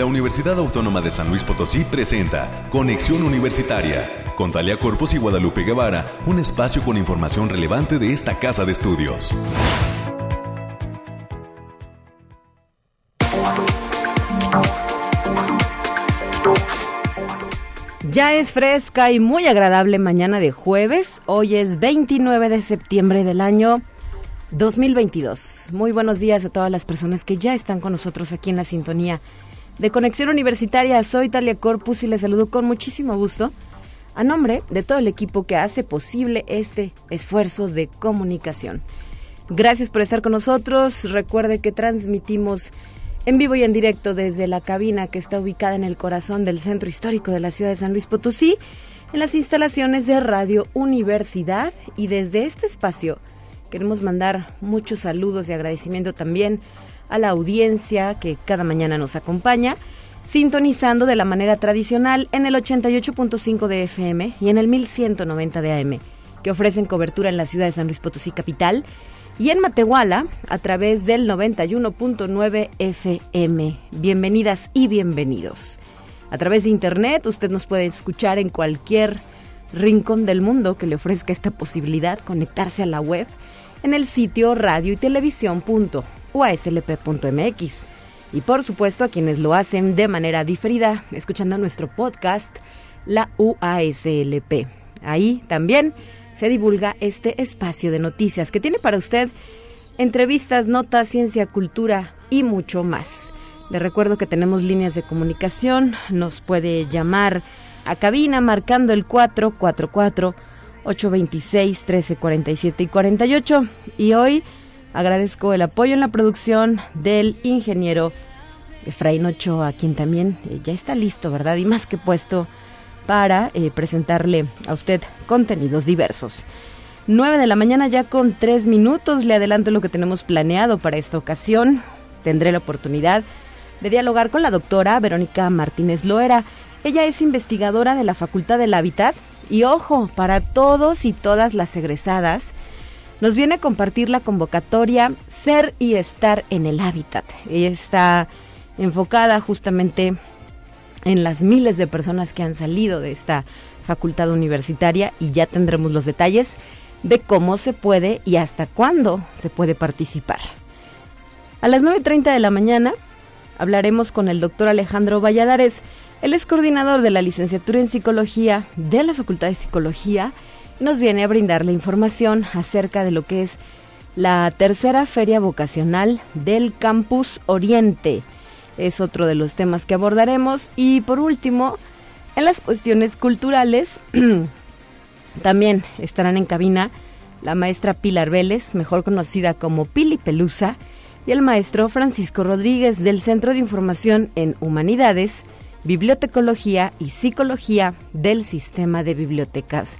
la Universidad Autónoma de San Luis Potosí presenta Conexión Universitaria con Talia Corpus y Guadalupe Guevara, un espacio con información relevante de esta casa de estudios. Ya es fresca y muy agradable mañana de jueves. Hoy es 29 de septiembre del año 2022. Muy buenos días a todas las personas que ya están con nosotros aquí en la sintonía de Conexión Universitaria. Soy Talia Corpus y les saludo con muchísimo gusto a nombre de todo el equipo que hace posible este esfuerzo de comunicación. Gracias por estar con nosotros. Recuerde que transmitimos en vivo y en directo desde la cabina que está ubicada en el corazón del centro histórico de la ciudad de San Luis Potosí, en las instalaciones de Radio Universidad y desde este espacio queremos mandar muchos saludos y agradecimiento también a la audiencia que cada mañana nos acompaña, sintonizando de la manera tradicional en el 88.5 de FM y en el 1190 de AM, que ofrecen cobertura en la ciudad de San Luis Potosí capital y en Matehuala a través del 91.9 FM. Bienvenidas y bienvenidos. A través de internet usted nos puede escuchar en cualquier rincón del mundo que le ofrezca esta posibilidad, conectarse a la web en el sitio radio y televisión.uaslp.mx. Y por supuesto a quienes lo hacen de manera diferida, escuchando nuestro podcast, la UASLP. Ahí también se divulga este espacio de noticias que tiene para usted entrevistas, notas, ciencia, cultura y mucho más. Le recuerdo que tenemos líneas de comunicación, nos puede llamar a cabina marcando el 444 826 1347 y 48 y hoy agradezco el apoyo en la producción del ingeniero Efraín Ochoa, quien también eh, ya está listo, ¿verdad? Y más que puesto para eh, presentarle a usted contenidos diversos. 9 de la mañana ya con 3 minutos. Le adelanto lo que tenemos planeado para esta ocasión. Tendré la oportunidad de dialogar con la doctora Verónica Martínez Loera. Ella es investigadora de la Facultad del Hábitat y ojo, para todos y todas las egresadas, nos viene a compartir la convocatoria Ser y Estar en el Hábitat. Ella está enfocada justamente en las miles de personas que han salido de esta facultad universitaria y ya tendremos los detalles de cómo se puede y hasta cuándo se puede participar. A las 9.30 de la mañana hablaremos con el doctor Alejandro Valladares. Él es coordinador de la licenciatura en psicología de la Facultad de Psicología nos viene a brindar la información acerca de lo que es la tercera feria vocacional del Campus Oriente es otro de los temas que abordaremos. Y por último, en las cuestiones culturales, también estarán en cabina la maestra Pilar Vélez, mejor conocida como Pili Pelusa, y el maestro Francisco Rodríguez del Centro de Información en Humanidades, Bibliotecología y Psicología del Sistema de Bibliotecas.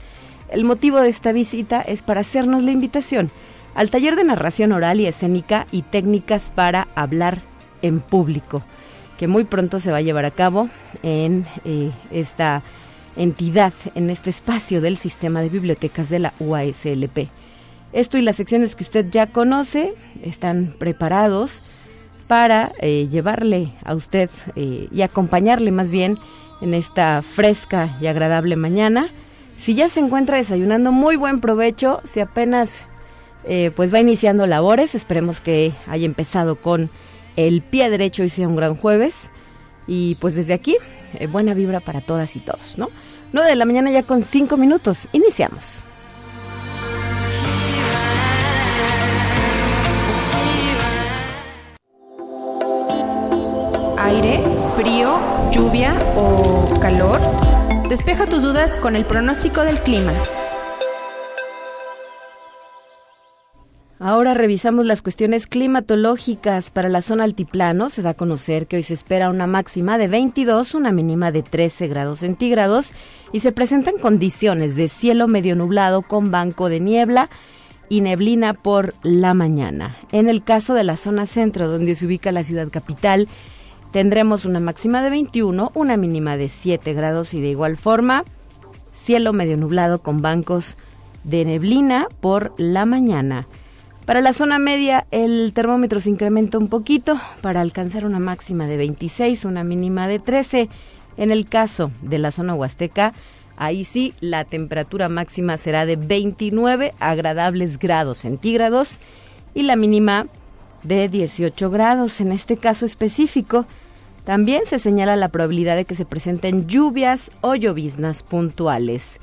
El motivo de esta visita es para hacernos la invitación al taller de narración oral y escénica y técnicas para hablar en público, que muy pronto se va a llevar a cabo en eh, esta entidad, en este espacio del sistema de bibliotecas de la UASLP. Esto y las secciones que usted ya conoce están preparados para eh, llevarle a usted eh, y acompañarle más bien en esta fresca y agradable mañana. Si ya se encuentra desayunando, muy buen provecho. Si apenas pues va iniciando labores, esperemos que haya empezado con el pie derecho y sea un gran jueves. Y pues desde aquí, eh, buena vibra para todas y todos, ¿no? 9 de la mañana ya con 5 minutos. Iniciamos. Aire, frío, lluvia o calor. Despeja tus dudas con el pronóstico del clima. Ahora revisamos las cuestiones climatológicas para la zona altiplano. Se da a conocer que hoy se espera una máxima de 22, una mínima de 13 grados centígrados y se presentan condiciones de cielo medio nublado con banco de niebla y neblina por la mañana. En el caso de la zona centro, donde se ubica la ciudad capital, tendremos una máxima de 21, una mínima de 7 grados y de igual forma, cielo medio nublado con bancos de neblina por la mañana. Para la zona media, el termómetro se incrementa un poquito para alcanzar una máxima de 26, una mínima de 13. En el caso de la zona huasteca, ahí sí la temperatura máxima será de 29 agradables grados centígrados y la mínima de 18 grados. En este caso específico, también se señala la probabilidad de que se presenten lluvias o lloviznas puntuales.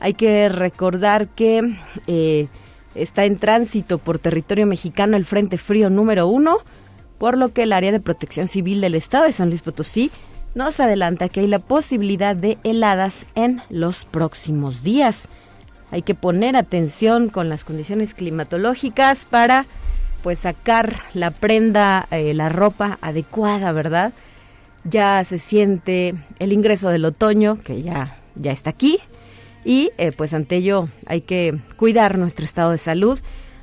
Hay que recordar que eh, está en tránsito por territorio mexicano el Frente Frío número uno, por lo que el área de protección civil del estado de San Luis Potosí nos adelanta que hay la posibilidad de heladas en los próximos días. Hay que poner atención con las condiciones climatológicas para pues sacar la prenda, eh, la ropa adecuada, ¿verdad? Ya se siente el ingreso del otoño, que ya, ya está aquí, y eh, pues ante ello hay que cuidar nuestro estado de salud.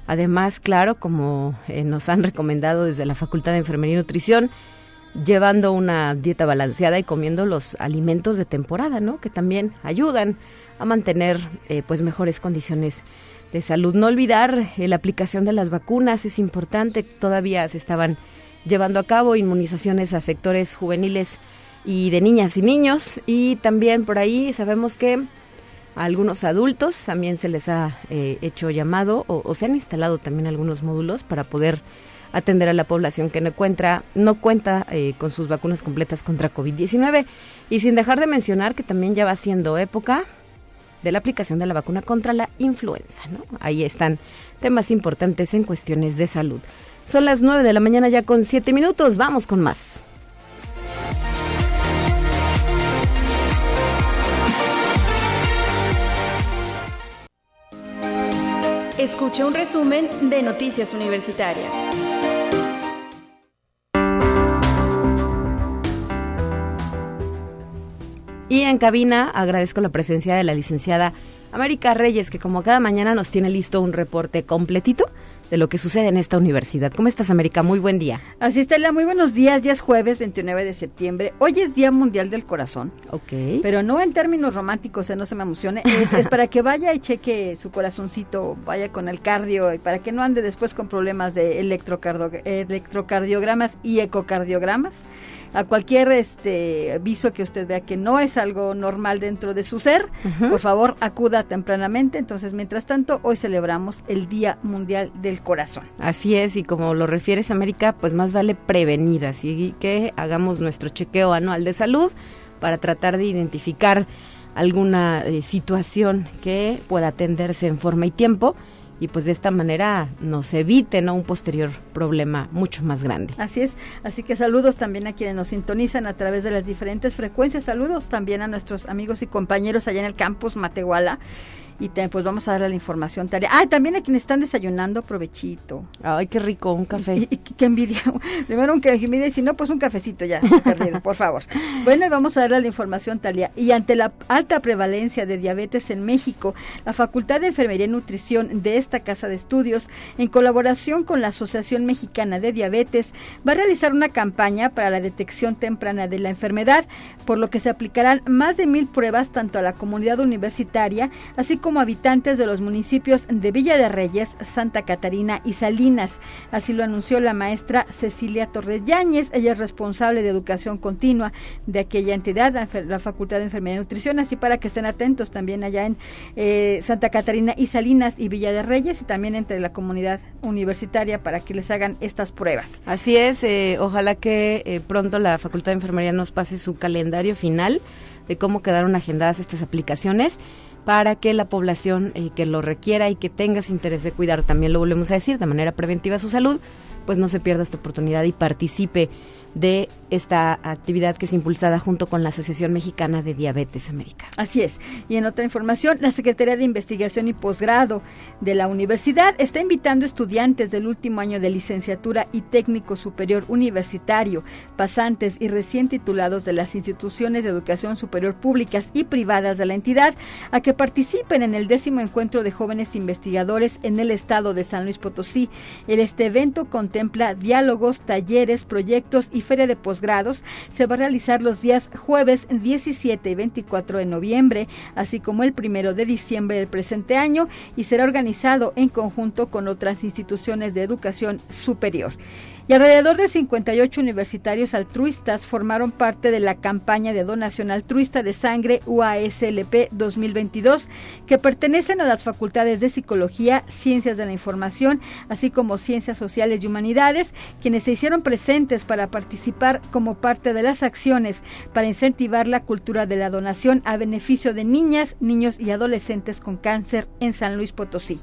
Además, claro, como eh, nos han recomendado desde la Facultad de Enfermería y Nutrición, llevando una dieta balanceada y comiendo los alimentos de temporada, ¿no? Que también ayudan a mantener pues mejores condiciones de salud. No olvidar la aplicación de las vacunas es importante. Todavía se estaban llevando a cabo inmunizaciones a sectores juveniles y de niñas y niños y también por ahí sabemos que a algunos adultos también se les ha eh, hecho llamado o, se han instalado también algunos módulos para poder atender a la población que no encuentra, no cuenta eh, con sus vacunas completas contra COVID-19 y sin dejar de mencionar que también ya va siendo época de la aplicación de la vacuna contra la influenza, ¿no? Ahí están temas importantes en cuestiones de salud. Son las 9 de la mañana ya con 7 minutos, vamos con más. Escucha un resumen de Noticias Universitarias. Y en cabina agradezco la presencia de la licenciada América Reyes, que como cada mañana nos tiene listo un reporte completito de lo que sucede en esta universidad. ¿Cómo estás, América? Muy buen día. Así está, muy buenos días. Ya es jueves 29 de septiembre. Hoy es Día Mundial del Corazón. Ok. Pero no en términos románticos, eh, no se me emocione. Es, para que vaya y cheque su corazoncito, vaya con el cardio y para que no ande después con problemas de electrocardiogramas y ecocardiogramas a cualquier este aviso que usted vea que no es algo normal dentro de su ser, por favor acuda tempranamente. Entonces, mientras tanto, hoy celebramos el Día Mundial del Corazón. Así es, y como lo refieres, América, pues más vale prevenir, así que hagamos nuestro chequeo anual de salud para tratar de identificar alguna eh, situación que pueda atenderse en forma y tiempo y pues de esta manera nos evite ¿no? un posterior problema mucho más grande. Así es, así que saludos también a quienes nos sintonizan a través de las diferentes frecuencias, saludos también a nuestros amigos y compañeros allá en el campus Matehuala y pues vamos a darle la información tarea. Ah, también a quienes están desayunando, provechito. Ay, qué rico, un café. Y, qué envidia. Primero un café, y si no, pues un cafecito ya, perdido, por favor. Bueno, y vamos a darle la información Talia. Y ante la alta prevalencia de diabetes en México, la Facultad de Enfermería y Nutrición de esta casa de estudios, en colaboración con la Asociación Mexicana de Diabetes, va a realizar una campaña para la detección temprana de la enfermedad, por lo que se aplicarán más de mil pruebas tanto a la comunidad universitaria, así como como habitantes de los municipios de Villa de Reyes, Santa Catarina y Salinas. Así lo anunció la maestra Cecilia Torres Yáñez. Ella es responsable de educación continua de aquella entidad, la Facultad de Enfermería y Nutrición. Así para que estén atentos también allá en eh, Santa Catarina y Salinas y Villa de Reyes y también entre la comunidad universitaria para que les hagan estas pruebas. Así es, eh, ojalá que eh, pronto la Facultad de Enfermería nos pase su calendario final de cómo quedaron agendadas estas aplicaciones para que la población eh, que lo requiera y que tengas interés de cuidar, también lo volvemos a decir, de manera preventiva su salud, pues no se pierda esta oportunidad y participe de esta actividad que es impulsada junto con la Asociación Mexicana de Diabetes América. Así es. Y en otra información, la Secretaría de Investigación y Posgrado de la Universidad está invitando estudiantes del último año de licenciatura y técnico superior universitario, pasantes y recién titulados de las instituciones de educación superior públicas y privadas de la entidad a que participen en el décimo encuentro de jóvenes investigadores en el estado de San Luis Potosí. Este evento contempla diálogos, talleres, proyectos y Feria de Posgrados se va a realizar los días jueves 17 y 24 de noviembre, así como el primero de diciembre del presente año y será organizado en conjunto con otras instituciones de educación superior y alrededor de 58 universitarios altruistas formaron parte de la campaña de donación altruista de sangre UASLP 2022, que pertenecen a las facultades de Psicología, Ciencias de la Información, así como Ciencias Sociales y Humanidades, quienes se hicieron presentes para participar como parte de las acciones para incentivar la cultura de la donación a beneficio de niñas, niños y adolescentes con cáncer en San Luis Potosí.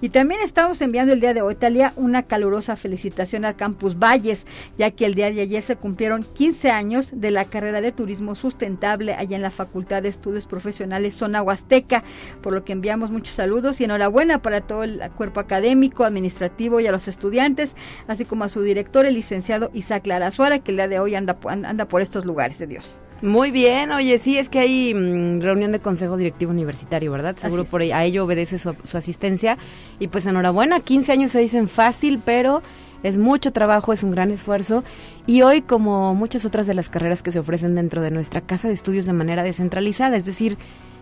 Y también estamos enviando el día de hoy, Talia, una calurosa felicitación al Campus Valles, ya que el día de ayer se cumplieron 15 años de la carrera de turismo sustentable allá en la Facultad de Estudios Profesionales Zona Huasteca, por lo que enviamos muchos saludos y enhorabuena para todo el cuerpo académico, administrativo y a los estudiantes, así como a su director, el licenciado Isaac Larazuara, que el día de hoy anda, anda por estos lugares de Dios. Muy bien, oye, sí, es que hay mm, reunión de Consejo Directivo Universitario, ¿verdad? Seguro por a ello obedece su, su, asistencia. Y pues enhorabuena, 15 años se dicen fácil, pero es mucho trabajo, es un gran esfuerzo. Y hoy, como muchas otras de las carreras que se ofrecen dentro de nuestra casa de estudios de manera descentralizada, es decir,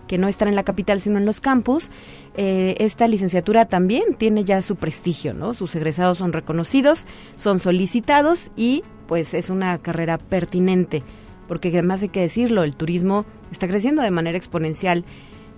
que no están en la capital sino en los campus, eh, esta licenciatura también tiene ya su prestigio, ¿no? Sus egresados son reconocidos, son solicitados y pues es una carrera pertinente porque además hay que decirlo, el turismo está creciendo de manera exponencial,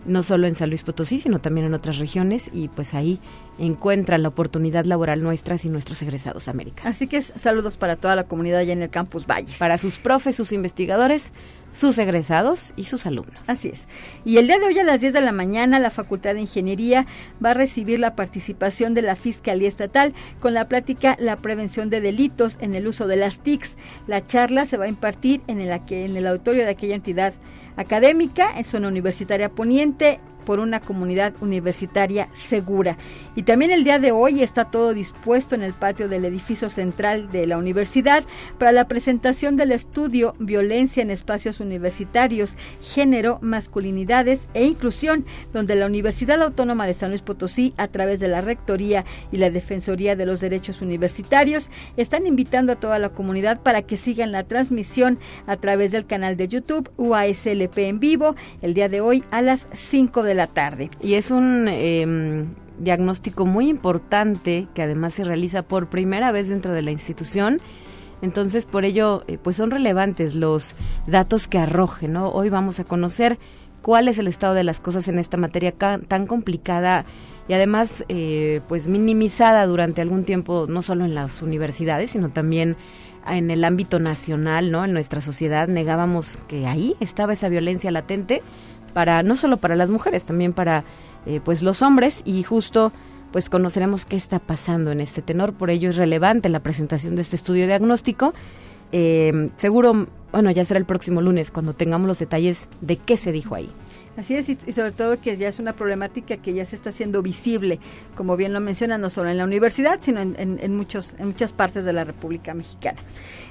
no solo en San Luis Potosí, sino también en otras regiones, y pues ahí encuentran la oportunidad laboral nuestras y nuestros egresados América. Así que saludos para toda la comunidad allá en el Campus Valles. Para sus profes, sus investigadores, sus egresados y sus alumnos. Así es. Y el día de hoy a las 10 de la mañana la Facultad de Ingeniería va a recibir la participación de la Fiscalía Estatal con la plática La prevención de delitos en el uso de las TICs. La charla se va a impartir en el, en el auditorio de aquella entidad académica en zona universitaria poniente por una comunidad universitaria segura. Y también el día de hoy está todo dispuesto en el patio del edificio central de la universidad para la presentación del estudio Violencia en Espacios Universitarios, Género, Masculinidades e Inclusión, donde la Universidad Autónoma de San Luis Potosí, a través de la Rectoría y la Defensoría de los Derechos Universitarios, están invitando a toda la comunidad para que sigan la transmisión a través del canal de YouTube UASLP en vivo el día de hoy a las 5 de la tarde. Y es un eh, diagnóstico muy importante que además se realiza por primera vez dentro de la institución. Entonces, por ello, eh, pues son relevantes los datos que arrojen, ¿no? Hoy vamos a conocer cuál es el estado de las cosas en esta materia tan complicada y además, eh, pues minimizada durante algún tiempo, no solo en las universidades, sino también en el ámbito nacional, ¿no? En nuestra sociedad negábamos que ahí estaba esa violencia latente para no solo para las mujeres, también para eh, pues los hombres y justo pues conoceremos qué está pasando en este tenor, por ello es relevante la presentación de este estudio diagnóstico. Eh, seguro, bueno, ya será el próximo lunes cuando tengamos los detalles de qué se dijo ahí. Así es, y, sobre todo que ya es una problemática que ya se está haciendo visible, como bien lo menciona, no solo en la universidad, sino en, en, muchos, en muchas partes de la República Mexicana.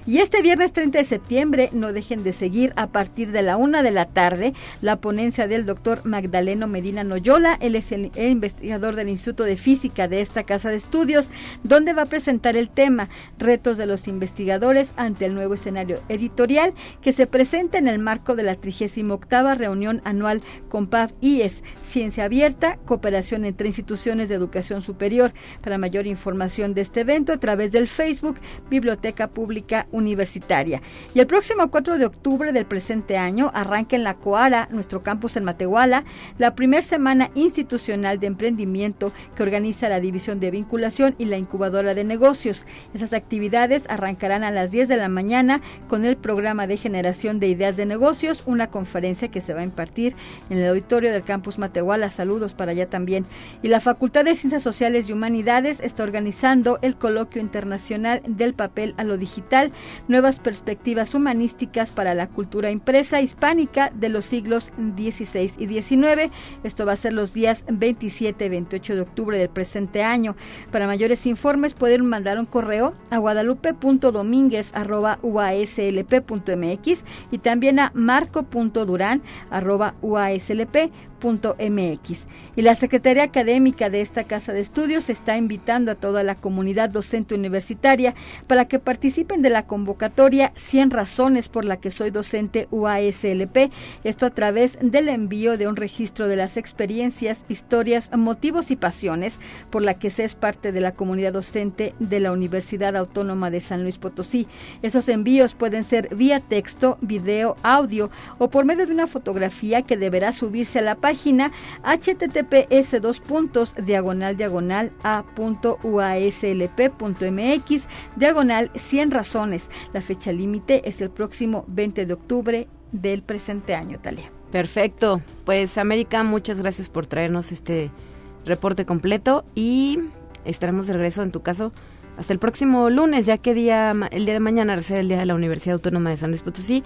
Y este viernes 30 de septiembre, no dejen de seguir a partir de la una de la tarde la ponencia del doctor Magdaleno Medina Noyola. Es el, investigador del Instituto de Física de esta casa de estudios, donde va a presentar el tema Retos de los investigadores ante el nuevo escenario editorial que se presenta en el marco de la 38 reunión anual con PAV IES, Ciencia Abierta, Cooperación entre Instituciones de Educación Superior. Para mayor información de este evento, a través del Facebook Biblioteca Pública universitaria. Y el próximo 4 de octubre del presente año arranca en la Coara, nuestro campus en Matehuala, la primera semana institucional de emprendimiento que organiza la División de Vinculación y la Incubadora de Negocios. Esas actividades arrancarán a las 10 de la mañana con el programa de generación de ideas de negocios, una conferencia que se va a impartir en el auditorio del campus Matehuala. Saludos para allá también. Y la Facultad de Ciencias Sociales y Humanidades está organizando el coloquio internacional del papel a lo digital nuevas perspectivas humanísticas para la cultura impresa hispánica de los siglos XVI y XIX. Esto va a ser los días 27 y 28 de octubre del presente año. Para mayores informes pueden mandar un correo a guadalupe.domínguez.uaslp.mx y también a marco.durán.uaslp.mx Y la Secretaría Académica de esta Casa de Estudios está invitando a toda la comunidad docente universitaria para que participen de la convocatoria 100 razones por la que soy docente UASLP. Esto a través del envío de un registro de las experiencias, historias, motivos y pasiones por la que se es parte de la comunidad docente de la Universidad Autónoma de San Luis Potosí. Esos envíos pueden ser vía texto, video, audio o por medio de una fotografía que deberá subirse a la página https dos puntos diagonal diagonal a.uaslp.mx diagonal 100 razones. La fecha límite es el próximo 20 de octubre del presente año, Talia. Perfecto. Pues América, muchas gracias por traernos este reporte completo y estaremos de regreso en tu caso hasta el próximo lunes, ya que día, el día de mañana será el día de la Universidad Autónoma de San Luis Potosí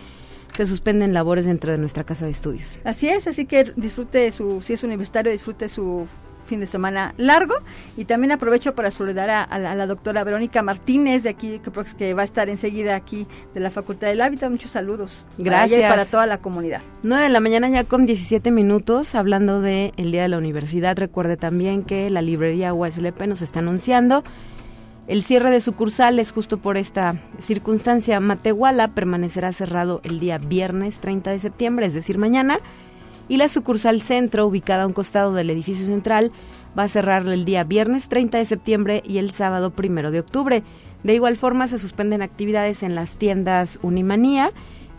se suspenden labores dentro de nuestra casa de estudios. Así es, así que disfrute su, si es universitario, disfrute su fin de semana largo y también aprovecho para saludar a, la, doctora Verónica Martínez de aquí que, que, va a estar enseguida aquí de la Facultad del Hábitat. Muchos saludos. Gracias. Para, para toda la comunidad. 9 de la mañana ya con 17 minutos hablando del el Día de la Universidad. Recuerde también que la librería USLP nos está anunciando el cierre de sucursales justo por esta circunstancia. Matehuala permanecerá cerrado el día viernes 30 de septiembre, es decir, mañana, y la sucursal centro, ubicada a un costado del edificio central, va a cerrar el día viernes 30 de septiembre y el sábado 1 de octubre. De igual forma, se suspenden actividades en las tiendas Unimanía.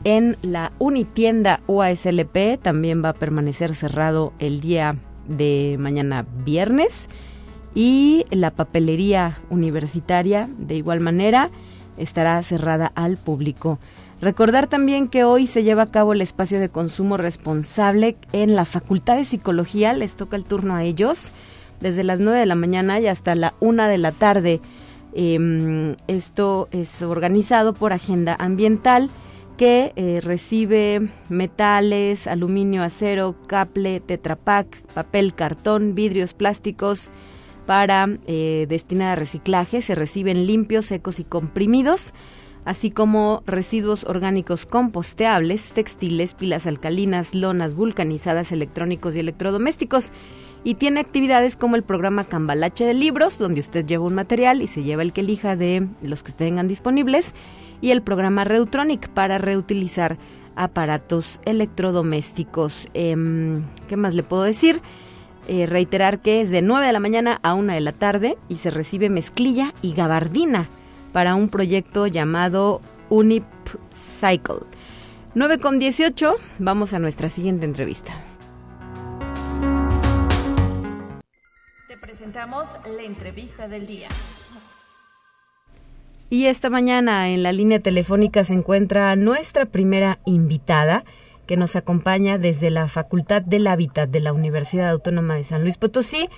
En la Unitienda UASLP también va a permanecer cerrado el día de mañana viernes y la papelería universitaria de igual manera estará cerrada al público. Recordar también que hoy se lleva a cabo el espacio de consumo responsable en la Facultad de Psicología, les toca el turno a ellos, desde las 9 de la mañana y hasta la 1 de la tarde. Em, esto es organizado por Agenda Ambiental que eh, recibe metales, aluminio, acero, caple, tetrapac, papel, cartón, vidrios, plásticos, para eh, destinar a reciclaje. Se reciben limpios, secos y comprimidos, así como residuos orgánicos composteables, textiles, pilas alcalinas, lonas vulcanizadas, electrónicos y electrodomésticos. Y tiene actividades como el programa Cambalache de Libros, donde usted lleva un material y se lleva el que elija de los que tengan disponibles, y el programa Reutronic para reutilizar aparatos electrodomésticos. Em, ¿Qué más le puedo decir? Eh, reiterar que es de 9 de la mañana a 1 de la tarde y se recibe mezclilla y gabardina para un proyecto llamado Unip Cycle. 9 con 18, vamos a nuestra siguiente entrevista. Te presentamos la entrevista del día. Y esta mañana en la línea telefónica se encuentra nuestra primera invitada que nos acompaña desde la Facultad del Hábitat de la Universidad Autónoma de San Luis Potosí,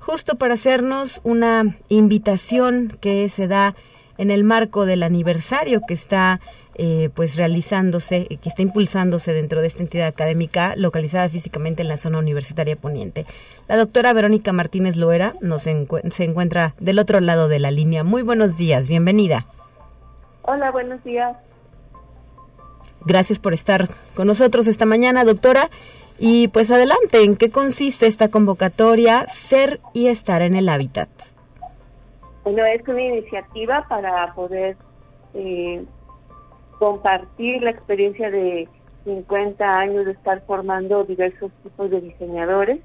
justo para hacernos una invitación que se da en el marco del aniversario que está eh, pues realizándose, que está impulsándose dentro de esta entidad académica localizada físicamente en la zona universitaria poniente. La doctora Verónica Martínez Loera nos se encuentra del otro lado de la línea. Muy buenos días, bienvenida. Hola, buenos días. Gracias por estar con nosotros esta mañana, doctora. Y pues adelante, ¿en qué consiste esta convocatoria Ser y Estar en el Hábitat? Bueno, es una iniciativa para poder eh, compartir la experiencia de 50 años de estar formando diversos tipos de diseñadores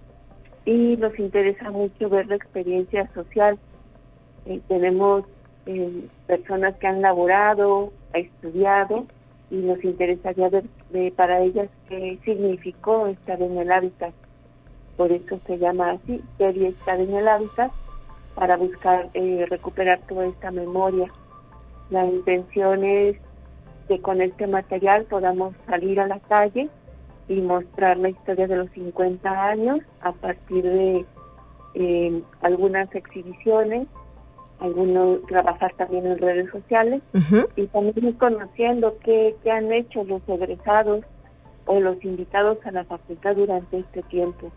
y nos interesa mucho ver la experiencia social. Eh, tenemos eh, personas que han laborado, estudiado y nos interesaría ver para ellas qué significó estar en el hábitat. Por eso se llama así, serie estar en el hábitat, para buscar eh, recuperar toda esta memoria. La intención es que con este material podamos salir a la calle y mostrar la historia de los 50 años a partir de eh, algunas exhibiciones algunos trabajar también en redes sociales y también ir conociendo qué, qué han hecho los egresados o los invitados a la facultad durante este tiempo.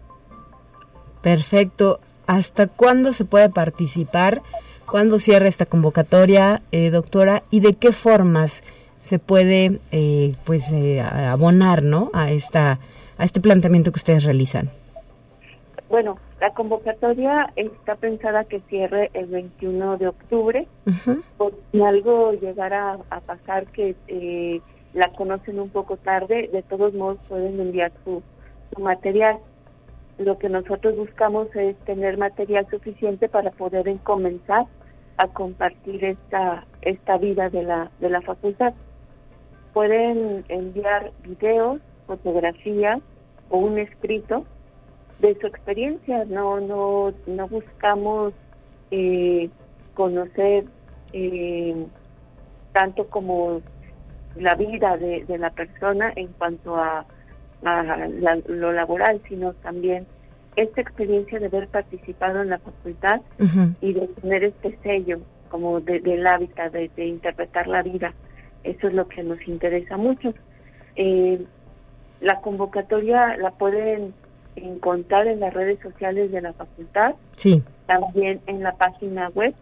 Perfecto. ¿Hasta cuándo se puede participar? ¿Cuándo cierra esta convocatoria, eh, doctora? ¿Y de qué formas se puede eh, pues eh, abonar ¿no? a, esta, a este planteamiento que ustedes realizan? Bueno, la convocatoria está pensada que cierre el 21 de octubre. Por si algo llegara a, pasar que eh, la conocen un poco tarde, de todos modos pueden enviar su, su material. Lo que nosotros buscamos es tener material suficiente para poder comenzar a compartir esta esta vida de la de la facultad. Pueden enviar videos, fotografías o un escrito de su experiencia. No no no buscamos eh, conocer eh, tanto como la vida de, la persona en cuanto a, lo laboral, sino también esta experiencia de haber participado en la facultad y de tener este sello como del hábitat, de, interpretar la vida. Eso es lo que nos interesa mucho. Eh, la convocatoria la pueden encontrar en las redes sociales de la facultad, sí. también en la página web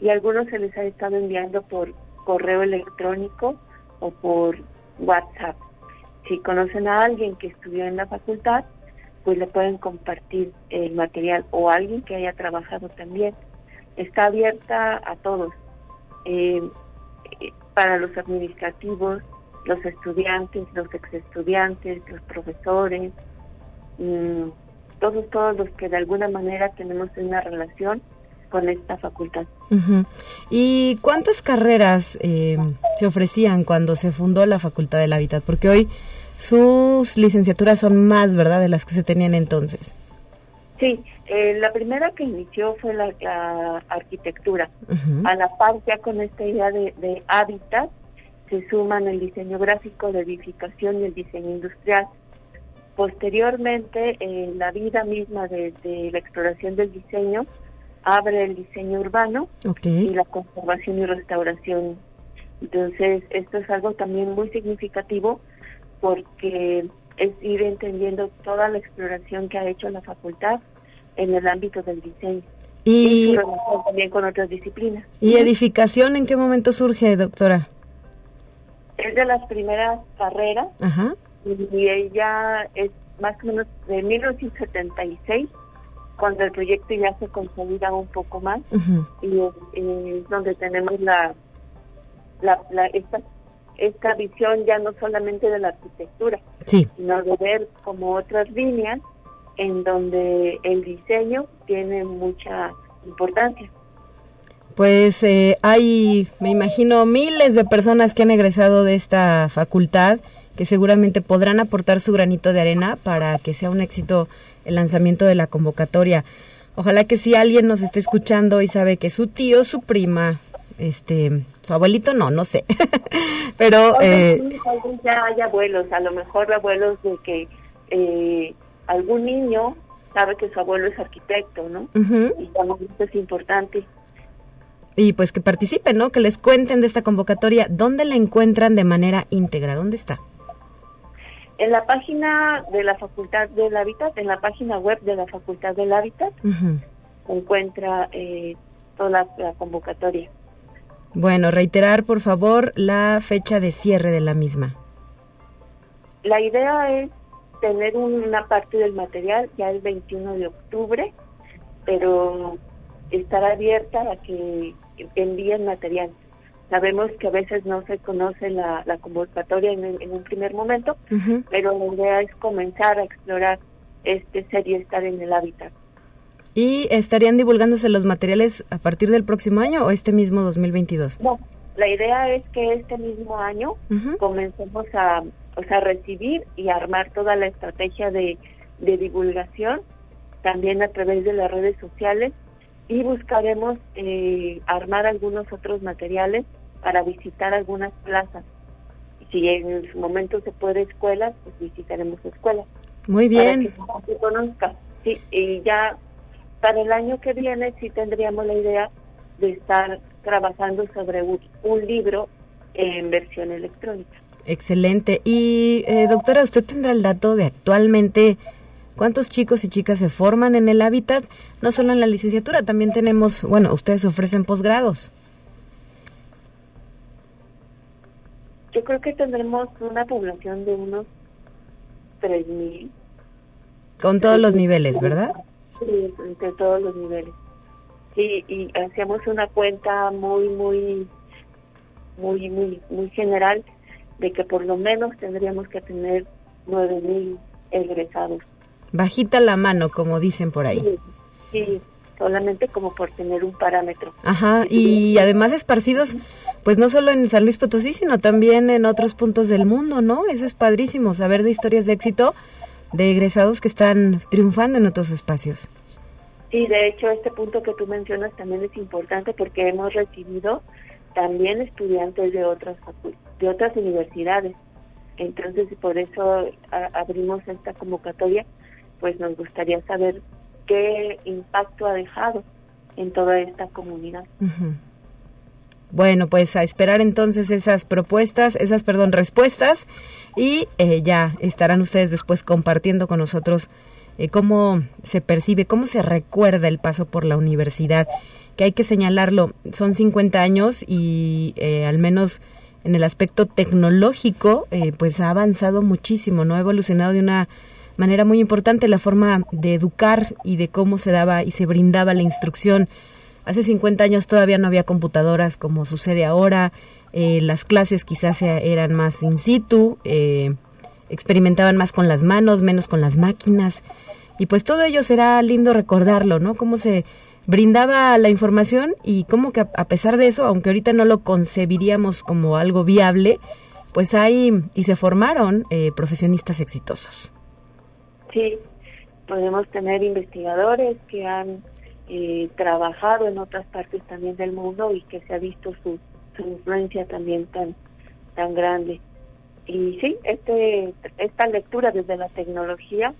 y algunos se les ha estado enviando por correo electrónico o por WhatsApp. Si conocen a alguien que estudió en la facultad, pues le pueden compartir el material o alguien que haya trabajado también. Está abierta a todos, eh, para los administrativos, los estudiantes, los exestudiantes, los profesores, todos, todos los que de alguna manera tenemos una relación con esta facultad. ¿Y cuántas carreras eh, se ofrecían cuando se fundó la Facultad del Hábitat? Porque hoy sus licenciaturas son más, ¿verdad?, de las que se tenían entonces. Sí, eh, la primera que inició fue la, arquitectura. A la par, ya con esta idea de, hábitat, se suman el diseño gráfico, de edificación y el diseño industrial. Posteriormente, eh, la vida misma de, la exploración del diseño abre el diseño urbano y la conservación y restauración. Entonces, esto es algo también muy significativo porque es ir entendiendo toda la exploración que ha hecho la facultad en el ámbito del diseño. Y, también con otras disciplinas. ¿Y edificación en qué momento surge, doctora? Es de las primeras carreras y ella es más o menos de 1976 cuando el proyecto ya se consolida un poco más y es, donde tenemos la, la, la esta esta visión ya no solamente de la arquitectura, sino de ver como otras líneas en donde el diseño tiene mucha importancia. Pues eh, hay, me imagino, miles de personas que han egresado de esta facultad que seguramente podrán aportar su granito de arena para que sea un éxito el lanzamiento de la convocatoria. Ojalá que si alguien nos esté escuchando y sabe que su tío, su prima, este, su abuelito no, no sé, pero... Eh, ya hay abuelos, a lo mejor abuelos de que eh, algún niño sabe que su abuelo es arquitecto, ¿no? Y también esto es importante. Y pues que participen, ¿no? Que les cuenten de esta convocatoria. ¿Dónde la encuentran de manera íntegra? ¿Dónde está? En la página de la Facultad del Hábitat, en la página web de la Facultad del Hábitat, se encuentra eh, toda la convocatoria. Bueno, reiterar por favor la fecha de cierre de la misma. La idea es tener una parte del material ya el 21 de octubre, pero estar abierta a que envíen material. Sabemos que a veces no se conoce la, convocatoria en, un primer momento, pero la idea es comenzar a explorar este ser y estar en el hábitat. ¿Y estarían divulgándose los materiales a partir del próximo año o este mismo 2022? No, la idea es que este mismo año comencemos a, o sea, recibir y armar toda la estrategia de, divulgación, también a través de las redes sociales, y buscaremos eh, armar algunos otros materiales para visitar algunas plazas. Si en su momento se puede escuelas, pues visitaremos escuelas. Muy bien. Para que se conozca. Sí, y ya para el año que viene sí tendríamos la idea de estar trabajando sobre un, libro en versión electrónica. Excelente. Y eh, doctora, ¿usted tendrá el dato de actualmente cuántos chicos y chicas se forman en el hábitat? No solo en la licenciatura, también tenemos, bueno, ustedes ofrecen posgrados. Yo creo que tendremos una población de unos 3.000. Con todos los niveles, ¿verdad? Sí, entre todos los niveles. Sí, y hacíamos una cuenta muy, muy, muy, muy, muy general de que por lo menos tendríamos que tener nueve mil egresados. Bajita la mano, como dicen por ahí. Sí, sí, solamente como por tener un parámetro. Ajá, y además esparcidos, pues no solo en San Luis Potosí, sino también en otros puntos del mundo, ¿no? Eso es padrísimo, saber de historias de éxito de egresados que están triunfando en otros espacios. Sí, de hecho, este punto que tú mencionas también es importante porque hemos recibido también estudiantes de otras de otras universidades. Entonces, por eso abrimos esta convocatoria, pues nos gustaría saber qué impacto ha dejado en toda esta comunidad. Bueno, pues a esperar entonces esas propuestas, esas, perdón, respuestas y eh, ya estarán ustedes después compartiendo con nosotros eh, cómo se percibe, cómo se recuerda el paso por la universidad, que hay que señalarlo, son 50 años y eh, al menos en el aspecto tecnológico, eh, pues ha avanzado muchísimo, ¿no? Ha evolucionado de una manera muy importante la forma de educar y de cómo se daba y se brindaba la instrucción. Hace 50 años todavía no había computadoras como sucede ahora, las clases quizás eran más in situ, experimentaban más con las manos, menos con las máquinas. Y pues todo ello será lindo recordarlo, ¿no? Cómo se brindaba la información y cómo que a pesar de eso, aunque ahorita no lo concebiríamos como algo viable, pues hay y se formaron eh, profesionistas exitosos. Sí, podemos tener investigadores que han eh, trabajado en otras partes también del mundo y que se ha visto su, influencia también tan, tan grande. Y sí, este, esta lectura desde la tecnología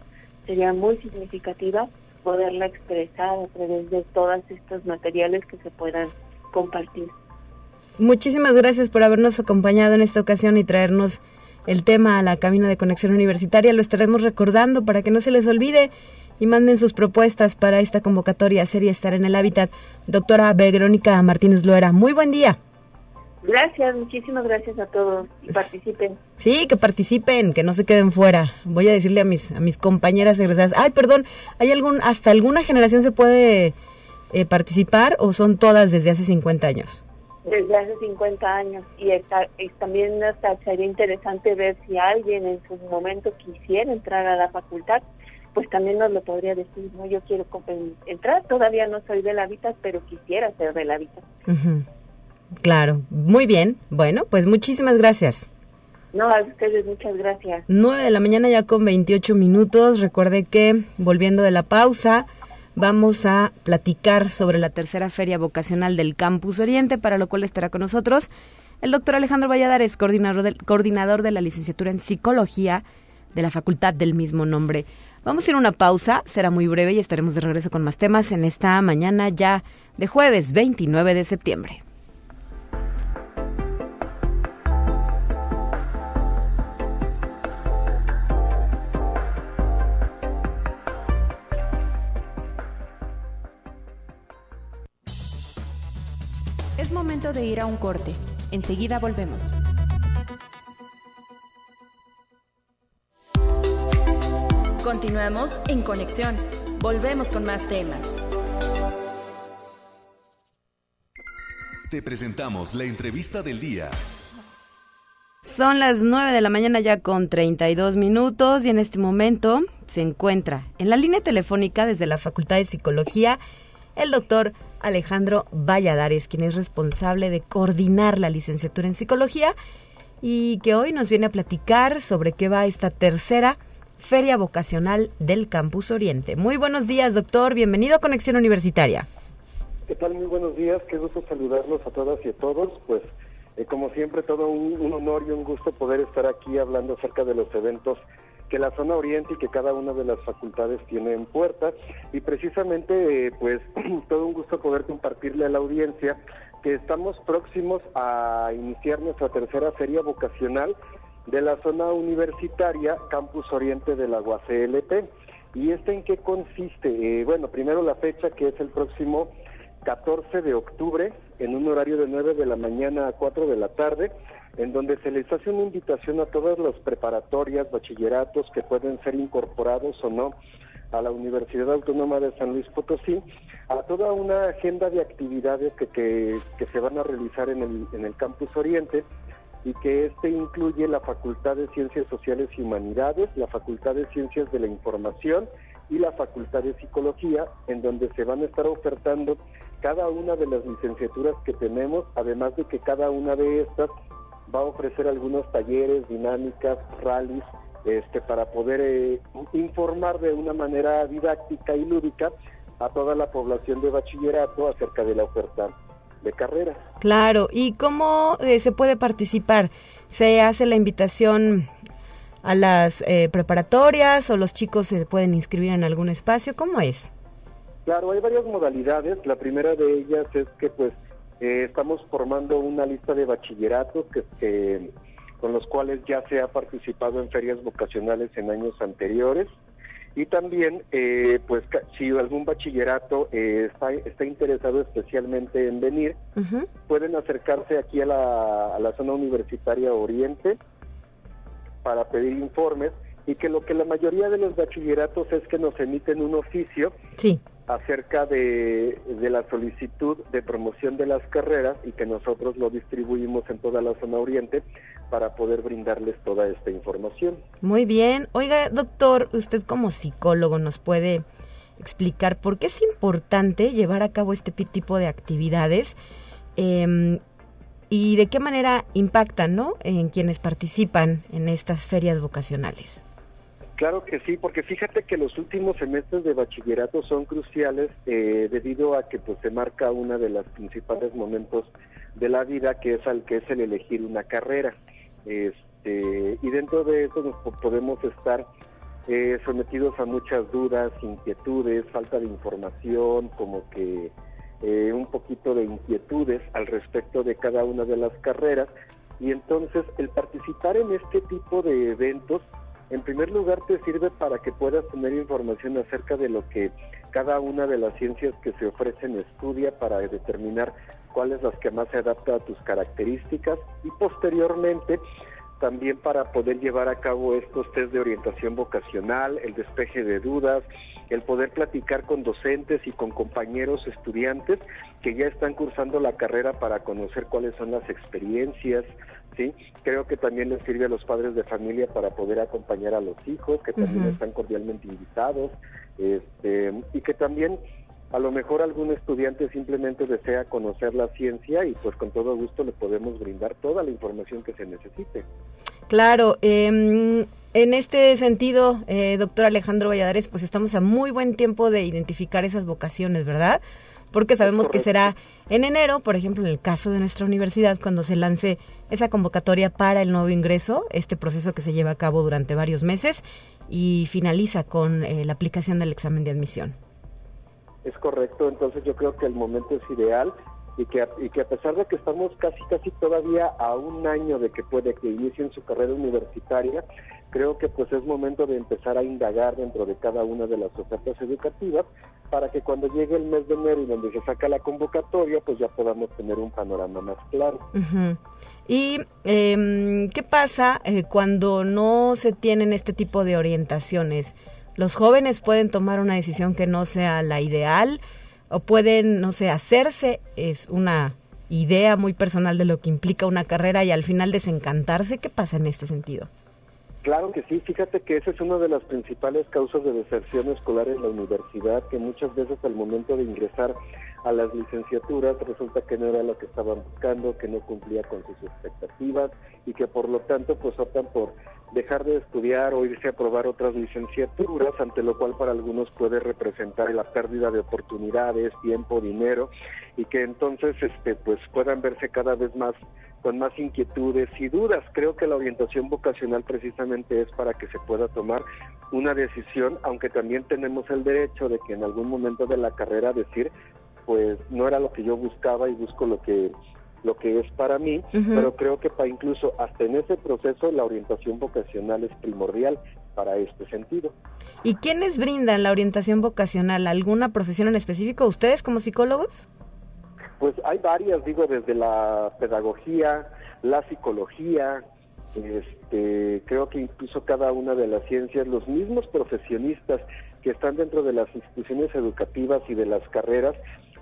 sería muy significativa poderla expresar a través de todos estos materiales que se puedan compartir. Muchísimas gracias por habernos acompañado en esta ocasión y traernos el tema a la cabina de conexión universitaria. Lo estaremos recordando para que no se les olvide y manden sus propuestas para esta convocatoria serie Estar en el Hábitat. Doctora Verónica Martínez Loera, muy buen día. Gracias, muchísimas gracias a todos y participen. Sí, que participen, que no se queden fuera. Voy a decirle a mis a mis compañeras egresadas, ay, perdón, ¿hay algún hasta alguna generación se puede eh, participar o son todas desde hace 50 años? Desde hace 50 años y, está, también sería interesante ver si alguien en su momento quisiera entrar a la facultad, pues también nos lo podría decir, no, yo quiero entrar, todavía no soy del hábitat, pero quisiera ser del hábitat. Claro, muy bien. Bueno, pues muchísimas gracias. No, a ustedes muchas gracias. 9 de la mañana ya con 28 minutos. Recuerde que, volviendo de la pausa, vamos a platicar sobre la tercera feria vocacional del Campus Oriente, para lo cual estará con nosotros el doctor Alejandro Valladares, coordinador de, coordinador de la licenciatura en Psicología de la Facultad del mismo nombre. Vamos a ir a una pausa, será muy breve y estaremos de regreso con más temas en esta mañana ya de jueves 29 de septiembre. Es momento de ir a un corte. Enseguida volvemos. Continuamos en conexión. Volvemos con más temas. Te presentamos la entrevista del día. Son las 9 de la mañana ya con 32 minutos y en este momento se encuentra en la línea telefónica desde la Facultad de Psicología el doctor Alejandro Valladares, quien es responsable de coordinar la licenciatura en psicología y que hoy nos viene a platicar sobre qué va esta tercera feria vocacional del Campus Oriente. Muy buenos días, doctor. Bienvenido a Conexión Universitaria. ¿Qué tal? Muy buenos días. Qué gusto saludarlos a todas y a todos. Pues, eh, como siempre, todo un, un honor y un gusto poder estar aquí hablando acerca de los eventos que la zona oriente y que cada una de las facultades tiene en puerta y precisamente eh, pues todo un gusto poder compartirle a la audiencia que estamos próximos a iniciar nuestra tercera feria vocacional de la zona universitaria Campus Oriente de la UACLP. ¿Y este en qué consiste? Eh, bueno, primero la fecha que es el próximo 14 de octubre en un horario de 9 de la mañana a 4 de la tarde en donde se les hace una invitación a todas las preparatorias, bachilleratos que pueden ser incorporados o no a la Universidad Autónoma de San Luis Potosí a toda una agenda de actividades que, que, que se van a realizar en el, en el Campus Oriente y que este incluye la Facultad de Ciencias Sociales y Humanidades, la Facultad de Ciencias de la Información y la Facultad de Psicología, en donde se van a estar ofertando cada una de las licenciaturas que tenemos, además de que cada una de estas va a ofrecer algunos talleres, dinámicas, rallies, este, para poder eh, informar de una manera didáctica y lúdica a toda la población de bachillerato acerca de la oferta de carrera. Claro, ¿y cómo eh, se puede participar? ¿Se hace la invitación a las eh, preparatorias o los chicos se pueden inscribir en algún espacio? ¿Cómo es? Claro, hay varias modalidades. La primera de ellas es que pues eh, estamos formando una lista de bachilleratos que, con los cuales ya se ha participado en ferias vocacionales en años anteriores. Y también, eh, pues, si algún bachillerato eh, está, interesado especialmente en venir, pueden acercarse aquí a la, a la zona universitaria Oriente para pedir informes y que lo que la mayoría de los bachilleratos es que nos emiten un oficio sí acerca de, la solicitud de promoción de las carreras y que nosotros lo distribuimos en toda la zona oriente para poder brindarles toda esta información. Muy bien. Oiga, doctor, usted como psicólogo nos puede explicar por qué es importante llevar a cabo este tipo de actividades em, y de qué manera impactan ¿no? en quienes participan en estas ferias vocacionales. Claro que sí, porque fíjate que los últimos semestres de bachillerato son cruciales eh, debido a que pues se marca uno de los principales momentos de la vida que es al que es el elegir una carrera. Este, y dentro de eso nos podemos estar eh, sometidos a muchas dudas, inquietudes, falta de información, como que eh, un poquito de inquietudes al respecto de cada una de las carreras. Y entonces el participar en este tipo de eventos en primer lugar, te sirve para que puedas tener información acerca de lo que cada una de las ciencias que se ofrecen estudia para determinar cuál es las que más se adapta a tus características y posteriormente también para poder llevar a cabo estos test de orientación vocacional, el despeje de dudas, el poder platicar con docentes y con compañeros estudiantes que ya están cursando la carrera para conocer cuáles son las experiencias, ¿sí? Creo que también les sirve a los padres de familia para poder acompañar a los hijos, que también están cordialmente invitados, este, y que también a lo mejor algún estudiante simplemente desea conocer la ciencia y pues con todo gusto le podemos brindar toda la información que se necesite. Claro, em, en este sentido, eh, doctor Alejandro Valladares, pues estamos a muy buen tiempo de identificar esas vocaciones, ¿verdad? Porque sabemos que será en enero, por ejemplo, en el caso de nuestra universidad, cuando se lance esa convocatoria para el nuevo ingreso, este proceso que se lleva a cabo durante varios meses y finaliza con eh, la aplicación del examen de admisión. Es correcto, entonces yo creo que el momento es ideal y que, y que a pesar de que estamos casi casi todavía a un año de que puede que inicien su carrera universitaria, creo que pues es momento de empezar a indagar dentro de cada una de las ofertas educativas para que cuando llegue el mes de enero y donde se saca la convocatoria, pues ya podamos tener un panorama más claro. ¿Y em, qué pasa eh, cuando no se tienen este tipo de orientaciones? ¿Los jóvenes pueden tomar una decisión que no sea la ideal o pueden, no sé, hacerse? Es una idea muy personal de lo que implica una carrera y al final desencantarse. ¿Qué pasa en este sentido? Claro que sí, fíjate que esa es una de las principales causas de deserción escolar en la universidad, que muchas veces al momento de ingresar a las licenciaturas resulta que no era lo que estaban buscando, que no cumplía con sus expectativas y que por lo tanto pues optan por dejar de estudiar o irse a probar otras licenciaturas, ante lo cual para algunos puede representar la pérdida de oportunidades, tiempo, dinero y que entonces este pues puedan verse cada vez más con más inquietudes y dudas. Creo que la orientación vocacional precisamente es para que se pueda tomar una decisión, aunque también tenemos el derecho de que en algún momento de la carrera decir, pues no era lo que yo buscaba y busco lo que lo que es para mí, pero creo que para incluso hasta en ese proceso la orientación vocacional es primordial para este sentido. ¿Y quiénes brindan la orientación vocacional? ¿Alguna profesión en específico? ¿Ustedes como psicólogos? Pues hay varias, digo, desde la pedagogía, la psicología, este, creo que incluso cada una de las ciencias, los mismos profesionistas que están dentro de las instituciones educativas y de las carreras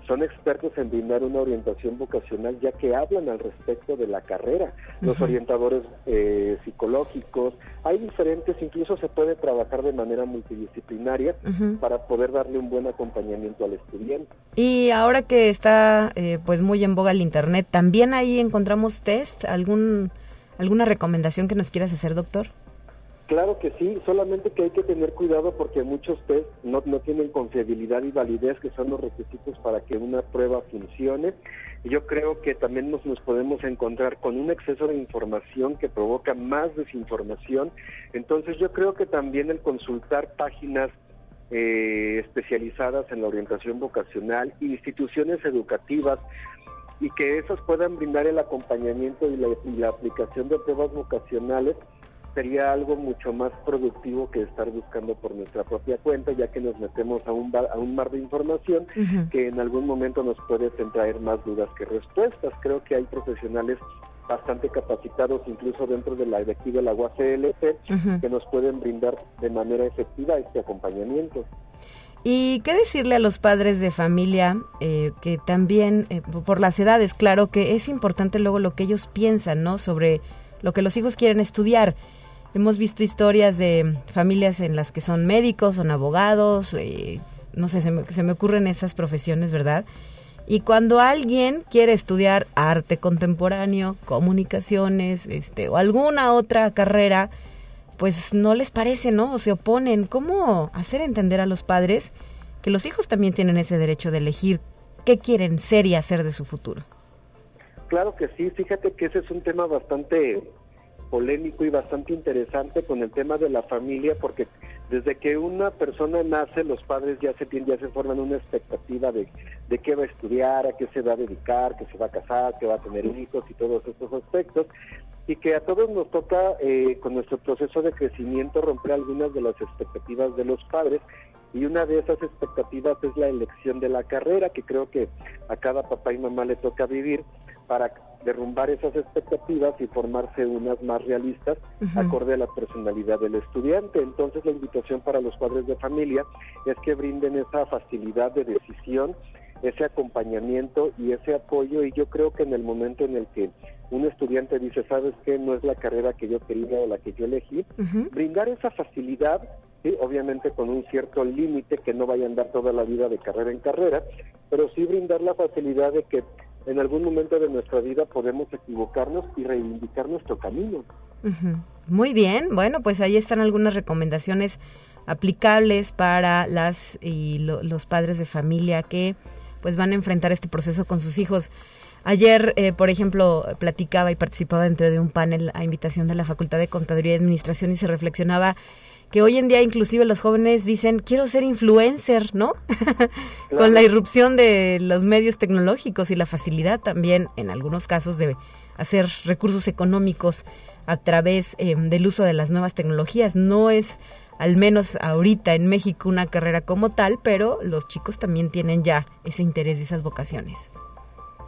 son expertos en brindar una orientación vocacional ya que hablan al respecto de la carrera, los orientadores eh, psicológicos, hay diferentes, incluso se puede trabajar de manera multidisciplinaria para poder darle un buen acompañamiento al estudiante. Y ahora que está eh, pues muy en boga el internet, también ahí encontramos test, algún alguna recomendación que nos quieras hacer, doctor. Claro que sí, solamente que hay que tener cuidado porque muchos test no, no tienen confiabilidad y validez, que son los requisitos para que una prueba funcione. Yo creo que también nos, nos podemos encontrar con un exceso de información que provoca más desinformación. Entonces yo creo que también el consultar páginas eh, especializadas en la orientación vocacional, instituciones educativas, y que esas puedan brindar el acompañamiento y la aplicación de pruebas vocacionales, sería algo mucho más productivo que estar buscando por nuestra propia cuenta, ya que nos metemos a un, a un mar de información que en algún momento nos puede traer más dudas que respuestas. Creo que hay profesionales bastante capacitados, incluso dentro de la de aquí de la UACLP, que nos pueden brindar de manera efectiva este acompañamiento. ¿Y qué decirle a los padres de familia eh, que también, eh, por las edades, claro que es importante luego lo que ellos piensan, ¿no? Sobre lo que los hijos quieren estudiar. Hemos visto historias de familias en las que son médicos, son abogados, eh, no sé, se me, se me ocurren esas profesiones, ¿verdad? Y cuando alguien quiere estudiar arte contemporáneo, comunicaciones, este, o alguna otra carrera, pues no les parece, ¿no? O se oponen. ¿Cómo hacer entender a los padres que los hijos también tienen ese derecho de elegir qué quieren ser y hacer de su futuro? Claro que sí, fíjate que ese es un tema bastante polémico y bastante interesante con el tema de la familia, porque desde que una persona nace, los padres ya se tienen, ya se forman una expectativa de, de qué va a estudiar, a qué se va a dedicar, que se va a casar, que va a tener hijos y todos estos aspectos, y que a todos nos toca eh, con nuestro proceso de crecimiento romper algunas de las expectativas de los padres y una de esas expectativas es la elección de la carrera que creo que a cada papá y mamá le toca vivir para derrumbar esas expectativas y formarse unas más realistas acorde a la personalidad del estudiante. Entonces la invitación para los padres de familia es que brinden esa facilidad de decisión, ese acompañamiento y ese apoyo y yo creo que en el momento en el que un estudiante dice, sabes qué, no es la carrera que yo quería o la que yo elegí, brindar esa facilidad ¿sí? obviamente con un cierto límite que no vaya a andar toda la vida de carrera en carrera, pero sí brindar la facilidad de que en algún momento de nuestra vida podemos equivocarnos y reivindicar nuestro camino. Muy bien, bueno, pues ahí están algunas recomendaciones aplicables para las y los padres de familia que pues van a enfrentar este proceso con sus hijos. Ayer, eh, por ejemplo, platicaba y participaba dentro de un panel a invitación de la Facultad de Contaduría y Administración y se reflexionaba que hoy en día inclusive los jóvenes dicen, quiero ser influencer, ¿no? Con la irrupción de los medios tecnológicos y la facilidad también, en algunos casos, de hacer recursos económicos a través eh, del uso de las nuevas tecnologías. No es, al menos ahorita en México, una carrera como tal, pero los chicos también tienen ya ese interés y esas vocaciones.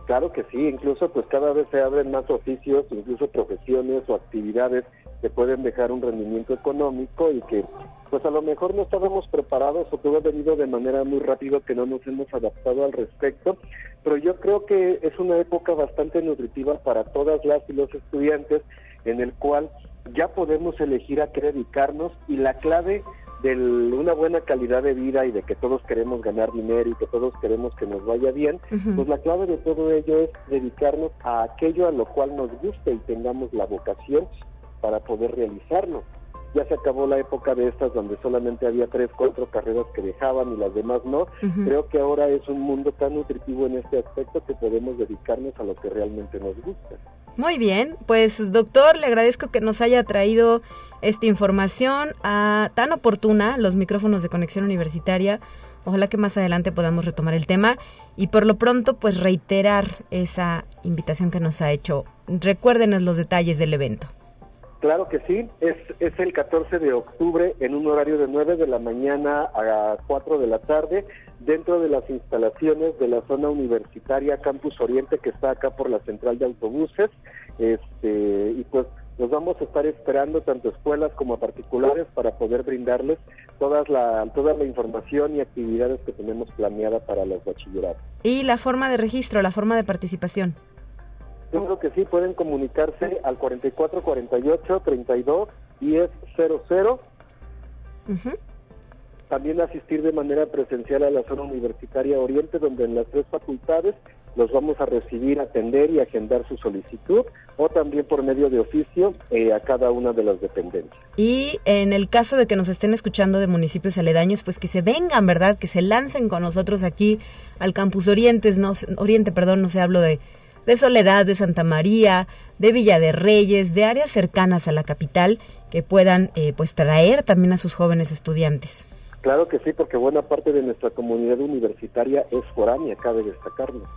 Claro que sí, incluso pues cada vez se abren más oficios, incluso profesiones o actividades que pueden dejar un rendimiento económico y que pues a lo mejor no estábamos preparados o todo ha venido de manera muy rápida que no nos hemos adaptado al respecto, pero yo creo que es una época bastante nutritiva para todas las y los estudiantes en el cual ya podemos elegir a qué dedicarnos y la clave de una buena calidad de vida y de que todos queremos ganar dinero y que todos queremos que nos vaya bien, pues la clave de todo ello es dedicarnos a aquello a lo cual nos guste y tengamos la vocación para poder realizarlo. Ya se acabó la época de estas donde solamente había tres, cuatro carreras que dejaban y las demás no. Creo que ahora es un mundo tan nutritivo en este aspecto que podemos dedicarnos a lo que realmente nos gusta. Muy bien, pues doctor, le agradezco que nos haya traído esta información a, tan oportuna, los micrófonos de conexión universitaria. Ojalá que más adelante podamos retomar el tema y por lo pronto pues reiterar esa invitación que nos ha hecho. Recuérdenos los detalles del evento. Claro que sí, es, es el 14 de octubre en un horario de 9 de la mañana a 4 de la tarde dentro de las instalaciones de la zona universitaria Campus Oriente que está acá por la central de autobuses. Este, y pues los vamos a estar esperando tanto escuelas como particulares para poder brindarles todas la, toda la información y actividades que tenemos planeada para los bachilleratos. ¿Y la forma de registro, la forma de participación? Yo creo que sí, pueden comunicarse al 4448 32 10 00. También asistir de manera presencial a la zona universitaria Oriente, donde en las tres facultades los vamos a recibir, atender y agendar su solicitud, o también por medio de oficio eh, a cada una de las dependencias. Y en el caso de que nos estén escuchando de municipios aledaños, pues que se vengan, ¿verdad? Que se lancen con nosotros aquí al Campus Orientes, no, Oriente, perdón, no se hablo de, de Soledad, de Santa María, de Villa de Reyes, de áreas cercanas a la capital, que puedan eh, pues traer también a sus jóvenes estudiantes. Claro que sí, porque buena parte de nuestra comunidad universitaria es foránea, cabe destacarlo.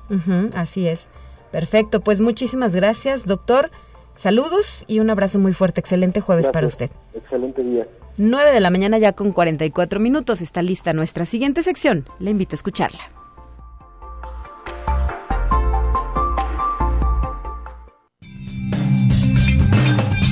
así es. Perfecto, pues muchísimas gracias, doctor. Saludos y un abrazo muy fuerte. Excelente jueves para usted. Excelente día. 9 de la mañana ya con 44 minutos. Está lista nuestra siguiente sección. Le invito a escucharla.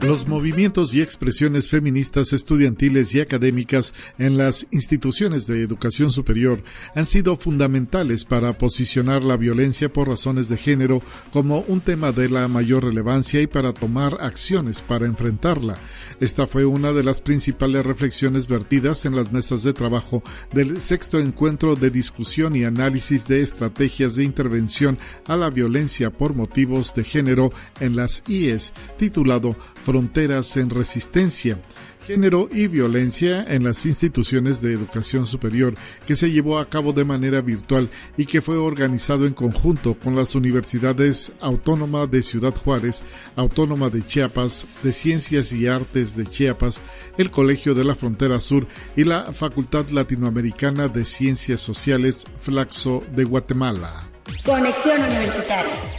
Los movimientos y expresiones feministas estudiantiles y académicas en las instituciones de educación superior han sido fundamentales para posicionar la violencia por razones de género como un tema de la mayor relevancia y para tomar acciones para enfrentarla. Esta fue una de las principales reflexiones vertidas en las mesas de trabajo del sexto encuentro de discusión y análisis de estrategias de intervención a la violencia por motivos de género en las IES, titulado Fronteras en Resistencia, Género y Violencia en las instituciones de educación superior, que se llevó a cabo de manera virtual y que fue organizado en conjunto con las universidades Autónoma de Ciudad Juárez, Autónoma de Chiapas, de Ciencias y Artes de Chiapas, el Colegio de la Frontera Sur y la Facultad Latinoamericana de Ciencias Sociales Flaxo de Guatemala. Conexión Universitaria.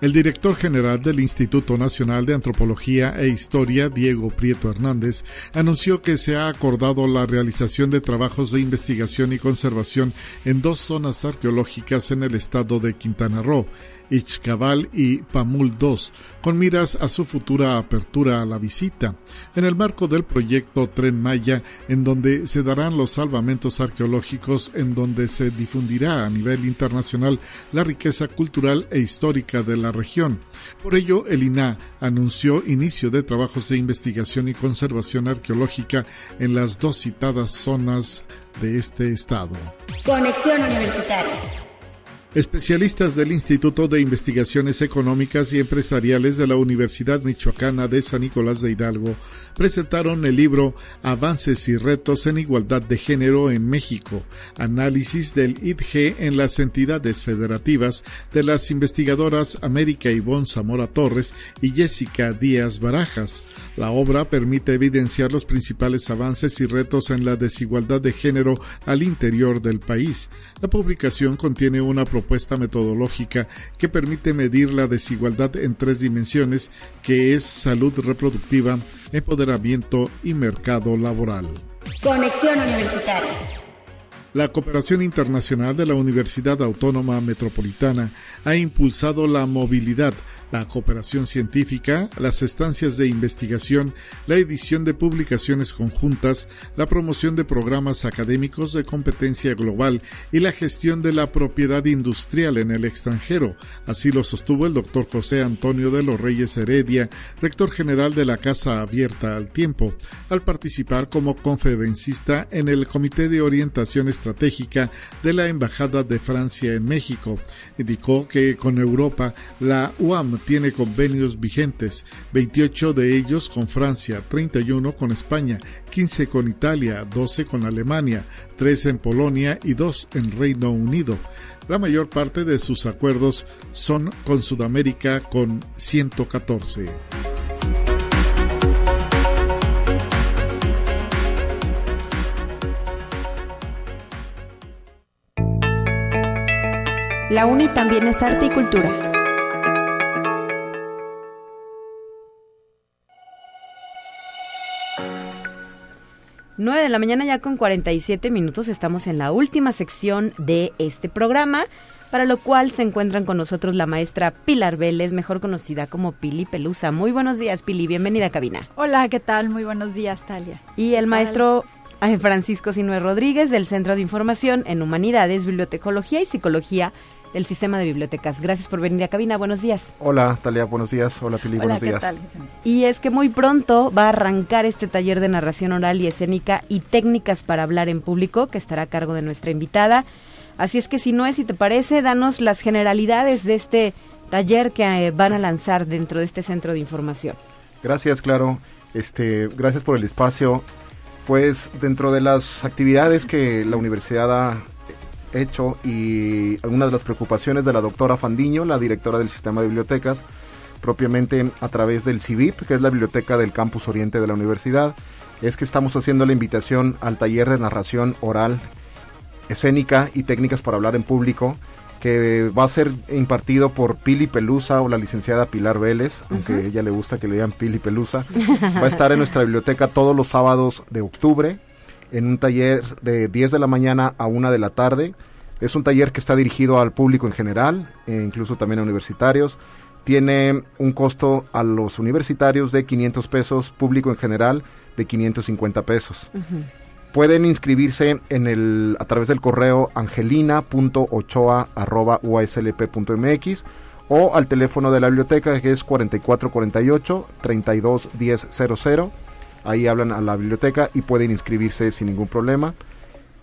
El director general del Instituto Nacional de Antropología e Historia, Diego Prieto Hernández, anunció que se ha acordado la realización de trabajos de investigación y conservación en dos zonas arqueológicas en el estado de Quintana Roo, Ixcabal y Pamul II, con miras a su futura apertura a la visita, en el marco del proyecto Tren Maya, en donde se darán los salvamentos arqueológicos, en donde se difundirá a nivel internacional la riqueza cultural e histórica de la región. Por ello, el INA anunció inicio de trabajos de investigación y conservación arqueológica en las dos citadas zonas de este estado. Conexión Universitaria. Especialistas del Instituto de Investigaciones Económicas y Empresariales de la Universidad Michoacana de San Nicolás de Hidalgo presentaron el libro Avances y Retos en Igualdad de Género en México, análisis del IDG en las entidades federativas de las investigadoras América Ivonne Zamora Torres y Jessica Díaz Barajas. La obra permite evidenciar los principales avances y retos en la desigualdad de género al interior del país. La publicación contiene una propuesta metodológica que permite medir la desigualdad en tres dimensiones, que es salud reproductiva, empoderamiento y mercado laboral. Conexión Universitaria. La cooperación internacional de la Universidad Autónoma Metropolitana ha impulsado la movilidad, la cooperación científica, las estancias de investigación, la edición de publicaciones conjuntas, la promoción de programas académicos de competencia global y la gestión de la propiedad industrial en el extranjero. Así lo sostuvo el doctor José Antonio de los Reyes Heredia, rector general de la Casa Abierta al Tiempo, al participar como conferencista en el Comité de Orientación de la Embajada de Francia en México. Indicó que con Europa la UAM tiene convenios vigentes, 28 de ellos con Francia, 31 con España, 15 con Italia, 12 con Alemania, 3 en Polonia y 2 en Reino Unido. La mayor parte de sus acuerdos son con Sudamérica con 114. La UNI también es arte y cultura. 9 de la mañana ya con 47 minutos estamos en la última sección de este programa, para lo cual se encuentran con nosotros la maestra Pilar Vélez, mejor conocida como Pili Pelusa. Muy buenos días, Pili, bienvenida a cabina. Hola, ¿qué tal? Muy buenos días, Talia. Y el maestro eh, Francisco Sinue Rodríguez del Centro de Información en Humanidades, Bibliotecología y Psicología del Sistema de Bibliotecas. Gracias por venir a cabina. Buenos días. Hola, Talia. Buenos días. Hola, Pili. buenos días. Y es que muy pronto va a arrancar este taller de narración oral y escénica y técnicas para hablar en público que estará a cargo de nuestra invitada. Así es que si no es, si te parece, danos las generalidades de este taller que eh, van a lanzar dentro de este centro de información. Gracias, claro. Este, gracias por el espacio. Pues dentro de las actividades que la universidad ha hecho y algunas de las preocupaciones de la doctora Fandiño, la directora del sistema de bibliotecas, propiamente a través del CIVIP, que es la biblioteca del campus oriente de la universidad, es que estamos haciendo la invitación al taller de narración oral, escénica y técnicas para hablar en público, que va a ser impartido por Pili Pelusa o la licenciada Pilar Vélez, aunque a ella le gusta que le digan Pili Pelusa. Va a estar en nuestra biblioteca todos los sábados de octubre en un taller de 10 de la mañana a 1 de la tarde. Es un taller que está dirigido al público en general, e incluso también a universitarios. Tiene un costo a los universitarios de 500 pesos, público en general de 550 pesos. Pueden inscribirse en el, a través del correo angelina.ochoa.uaslp.mx o al teléfono de la biblioteca que es 4448 321000 ahí hablan a la biblioteca y pueden inscribirse sin ningún problema.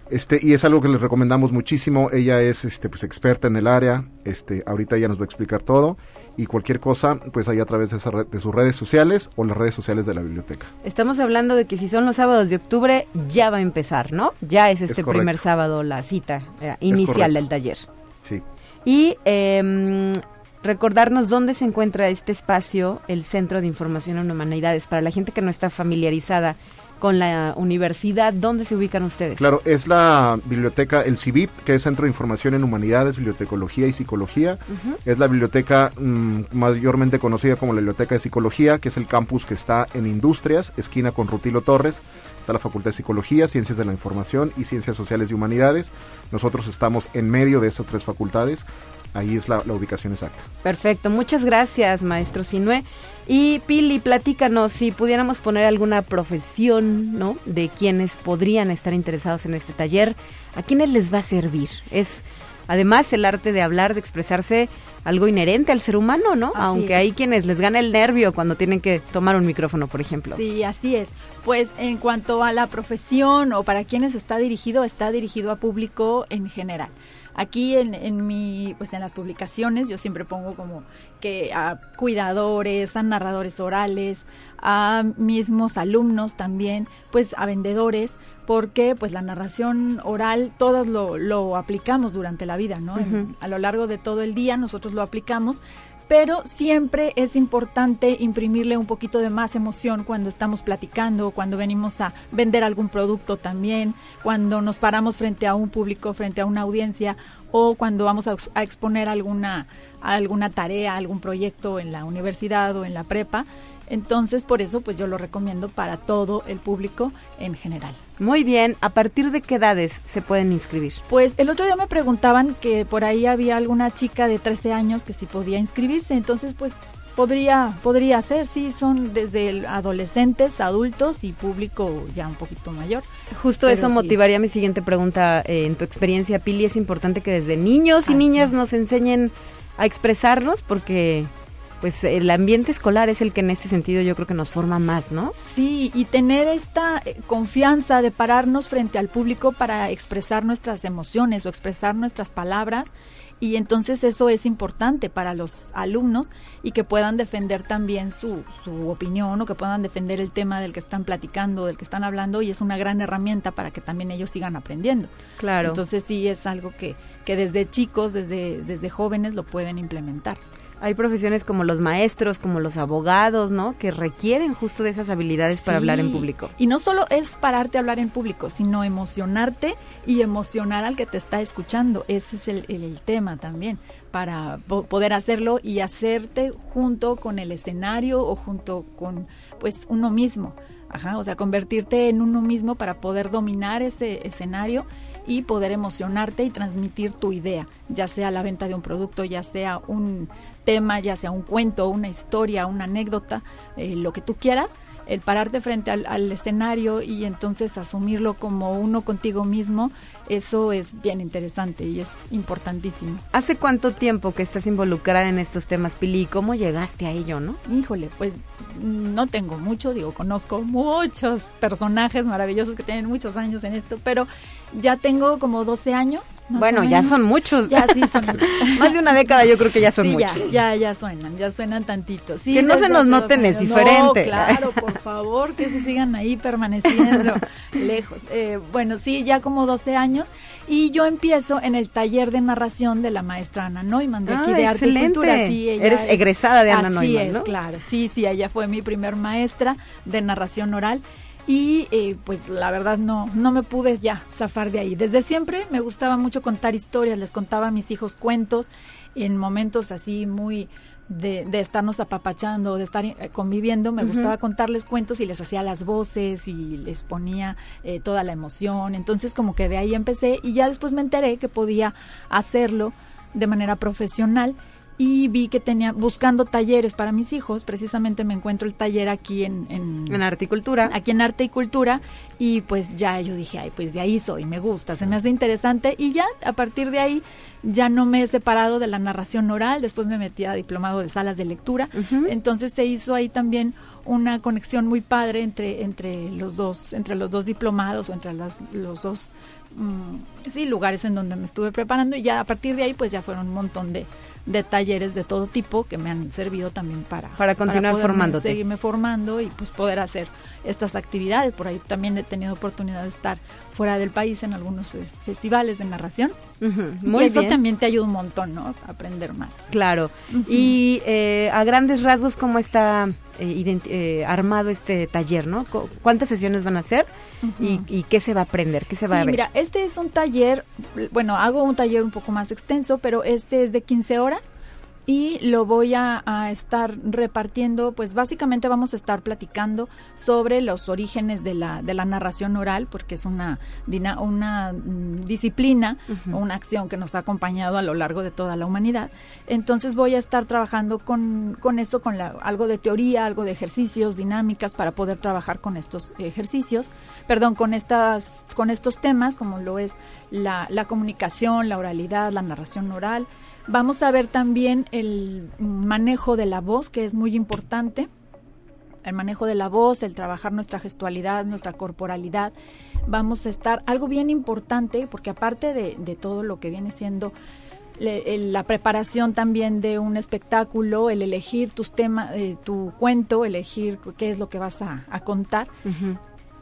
Este, y es algo que les recomendamos muchísimo. Ella es este, pues, experta en el área. Este, ahorita ella nos va a explicar todo. Y cualquier cosa, pues ahí a través de, de sus redes sociales o las redes sociales de la biblioteca. Estamos hablando de que si son los sábados de octubre, ya va a empezar, ¿no? Ya es este primer sábado la cita eh, inicial del taller. Sí. Y eh, recordarnos dónde se encuentra este espacio, el Centro de Información en Humanidades, para la gente que no está familiarizada con la universidad, ¿dónde se ubican ustedes? Claro, es la biblioteca, el CIVIP, que es Centro de Información en Humanidades, Bibliotecología y Psicología. Es la biblioteca mm, mayormente conocida como la Biblioteca de Psicología, que es el campus que está en Industrias, esquina con Rutilo Torres. Está la Facultad de Psicología, Ciencias de la Información y Ciencias Sociales y Humanidades. Nosotros estamos en medio de esas tres facultades ahí es la, ubicación exacta. Perfecto, muchas gracias, maestro Sinue. Y Pili, platícanos si pudiéramos poner alguna profesión, ¿no? De quienes podrían estar interesados en este taller, ¿a quiénes les va a servir? Es además el arte de hablar, de expresarse, algo inherente al ser humano, ¿no? Aunque hay quienes les gana el nervio cuando tienen que tomar un micrófono, por ejemplo. Sí, así es. Pues en cuanto a la profesión o para quienes está dirigido, está dirigido a público en general. Aquí en, en mi, pues en las publicaciones yo siempre pongo como que a cuidadores, a narradores orales, a mismos alumnos también, pues a vendedores, porque pues la narración oral todos lo, lo aplicamos durante la vida, ¿no? a lo largo de todo el día nosotros lo aplicamos, pero siempre es importante imprimirle un poquito de más emoción cuando estamos platicando, cuando venimos a vender algún producto también, cuando nos paramos frente a un público, frente a una audiencia o cuando vamos a, exponer alguna, alguna tarea, algún proyecto en la universidad o en la prepa. Entonces, por eso, pues yo lo recomiendo para todo el público en general. Muy bien, ¿a partir de qué edades se pueden inscribir? Pues el otro día me preguntaban que por ahí había alguna chica de 13 años que si podía inscribirse, entonces pues podría podría ser, sí, son desde adolescentes, adultos y público ya un poquito mayor. Justo eso motivaría mi siguiente pregunta. Eh, en tu experiencia, Pili, es importante que desde niños y niñas nos enseñen a expresarnos porque pues el ambiente escolar es el que en este sentido yo creo que nos forma más, ¿no? Sí, y tener esta eh, confianza de pararnos frente al público para expresar nuestras emociones o expresar nuestras palabras y entonces eso es importante para los alumnos y que puedan defender también su, su opinión o que puedan defender el tema del que están platicando, del que están hablando y es una gran herramienta para que también ellos sigan aprendiendo. Claro. Entonces sí es algo que, que desde chicos, desde, desde jóvenes lo pueden implementar. Hay profesiones como los maestros, como los abogados, ¿no? Que requieren justo de esas habilidades para hablar en público. Y no solo es pararte a hablar en público, sino emocionarte y emocionar al que te está escuchando. Ese es el, el tema también, para poder hacerlo y hacerte junto con el escenario o junto con, pues, uno mismo Ajá, o sea, convertirte en uno mismo para poder dominar ese escenario y poder emocionarte y transmitir tu idea, ya sea la venta de un producto, ya sea un tema, ya sea un cuento, una historia, una anécdota, eh, lo que tú quieras, el pararte frente al, escenario y entonces asumirlo como uno contigo mismo, eso es bien interesante y es importantísimo. ¿Hace cuánto tiempo que estás involucrada en estos temas, Pili? ¿Cómo llegaste a ello, no? Híjole, pues no tengo mucho, digo, conozco muchos personajes maravillosos que tienen muchos años en esto, pero ya tengo como 12 años. Bueno, ya son muchos. Ya sí son Más de una década yo creo que ya son muchos. Ya, ya, ya suenan, ya suenan tantito. Sí, que no se nos noten es diferente. claro, por favor, que se sigan ahí permaneciendo lejos. Eh, bueno, sí, ya como 12 años. Y yo empiezo en el taller de narración de la maestra Ana Neumann, de aquí de Arte y Cultura. Sí, Eres egresada de Ana así Neumann, es, claro. Sí, sí, ella fue mi primer maestra de narración oral y eh, pues la verdad no, no me pude ya zafar de ahí. Desde siempre me gustaba mucho contar historias, les contaba a mis hijos cuentos en momentos así muy de, de estarnos apapachando, de estar eh, conviviendo, me gustaba contarles cuentos y les hacía las voces y les ponía eh, toda la emoción. Entonces como que de ahí empecé y ya después me enteré que podía hacerlo de manera profesional y vi que tenía, buscando talleres para mis hijos, precisamente me encuentro el taller aquí en... En, en Arte y Cultura. Aquí en Arte y Cultura, y pues ya yo dije, ay, pues de ahí soy, me gusta, se me hace interesante, y ya a partir de ahí ya no me he separado de la narración oral, después me metí a diplomado de salas de lectura, entonces se hizo ahí también una conexión muy padre entre, entre los dos, entre los dos diplomados o entre las, los dos mm, sí, lugares en donde me estuve preparando y ya a partir de ahí pues ya fueron un montón de, de talleres de todo tipo que me han servido también para, para continuar formándote. Seguirme formando y pues poder hacer estas actividades. Por ahí también he tenido oportunidad de estar fuera del país en algunos festivales de narración. y eso también te ayuda un montón, ¿no? A aprender más. Claro. Y eh, a grandes rasgos, ¿cómo está eh, eh, armado este taller, ¿no? ¿Cuántas sesiones van a hacer y, qué se va a aprender? ¿Qué se va a ver? Mira, este es un taller, bueno, hago un taller un poco más extenso, pero este es de 15 horas y lo voy a, estar repartiendo, pues básicamente vamos a estar platicando sobre los orígenes de la, de la narración oral, porque es una, una mm, disciplina o una acción que nos ha acompañado a lo largo de toda la humanidad. Entonces voy a estar trabajando con, con eso, con la, algo de teoría, algo de ejercicios, dinámicas, para poder trabajar con estos ejercicios, perdón, con, estas, con estos temas, como lo es la, la comunicación, la oralidad, la narración oral, Vamos a ver también el manejo de la voz, que es muy importante. El manejo de la voz, el trabajar nuestra gestualidad, nuestra corporalidad. Vamos a estar, algo bien importante, porque aparte de, todo lo que viene siendo la preparación también de un espectáculo, el elegir tus temas, eh, tu cuento, elegir qué es lo que vas a, contar.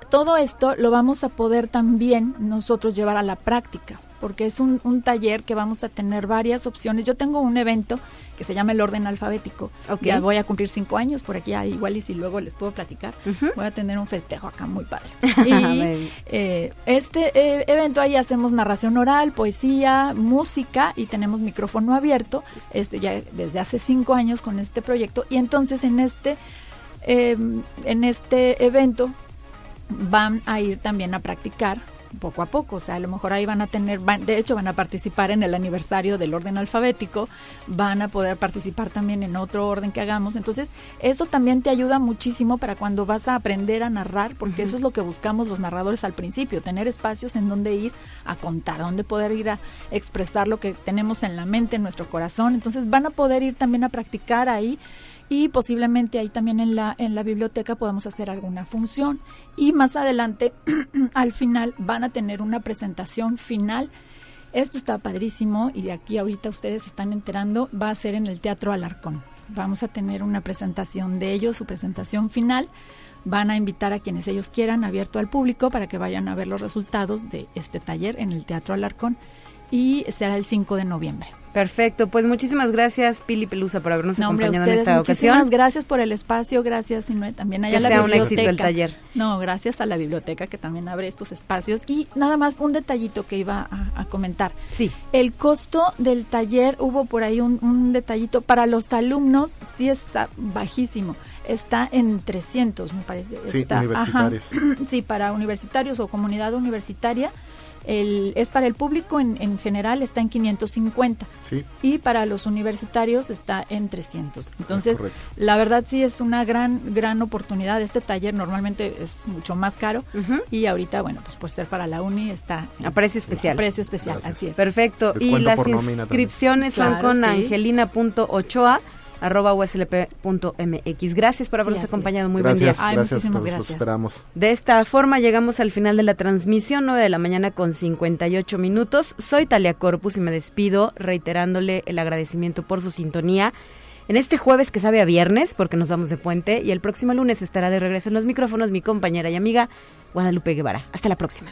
Todo esto lo vamos a poder también nosotros llevar a la práctica porque es un, taller que vamos a tener varias opciones. Yo tengo un evento que se llama el orden alfabético. Ya voy a cumplir cinco años por aquí, igual y si luego les puedo platicar, voy a tener un festejo acá muy padre. Y eh, este eh, evento ahí hacemos narración oral, poesía, música y tenemos micrófono abierto. Esto ya desde hace cinco años con este proyecto. Y entonces en este, em, en este evento van a ir también a practicar poco a poco, o sea, a lo mejor ahí van a tener, de hecho van a participar en el aniversario del orden alfabético, van a poder participar también en otro orden que hagamos, entonces eso también te ayuda muchísimo para cuando vas a aprender a narrar, porque eso es lo que buscamos los narradores al principio, tener espacios en donde ir a contar, donde poder ir a expresar lo que tenemos en la mente, en nuestro corazón, entonces van a poder ir también a practicar ahí y posiblemente ahí también en la, en la biblioteca podamos hacer alguna función. Y más adelante, al final, van a tener una presentación final. Esto está padrísimo y de aquí ahorita ustedes se están enterando, va a ser en el Teatro Alarcón. Vamos a tener una presentación de ellos, su presentación final. Van a invitar a quienes ellos quieran, abierto al público, para que vayan a ver los resultados de este taller en el Teatro Alarcón y será el 5 de noviembre. Perfecto, pues muchísimas gracias Pili Pelusa por habernos acompañado en esta ocasión. Muchísimas gracias por el espacio, gracias y también allá la sea biblioteca. un éxito el taller. No, gracias a la biblioteca que también abre estos espacios y nada más un detallito que iba a, comentar. Sí. El costo del taller hubo por ahí un, un detallito para los alumnos sí está bajísimo está en 300, me parece. Sí, está, universitarios. sí, para universitarios o comunidad universitaria. El, es para el público en, en general está en 550 Sí. y para los universitarios está en 300. Entonces, correcto. la verdad sí es una gran gran oportunidad. Este taller normalmente es mucho más caro y ahorita, bueno, pues por ser para la uni está A precio especial. a precio especial, así es. Perfecto. Y las inscripciones son Claro, con sí. angelina.ochoa arroba uslp.mx. Gracias por habernos acompañado. Muy gracias, buen día. Ay, gracias muchísimas los gracias. esperamos. De esta forma llegamos al final de la transmisión, 9 de la mañana con 58 minutos. Soy Talia Corpus y me despido reiterándole el agradecimiento por su sintonía. En este jueves que sabe a viernes, porque nos vamos de puente, y el próximo lunes estará de regreso en los micrófonos mi compañera y amiga Guadalupe Guevara. Hasta la próxima.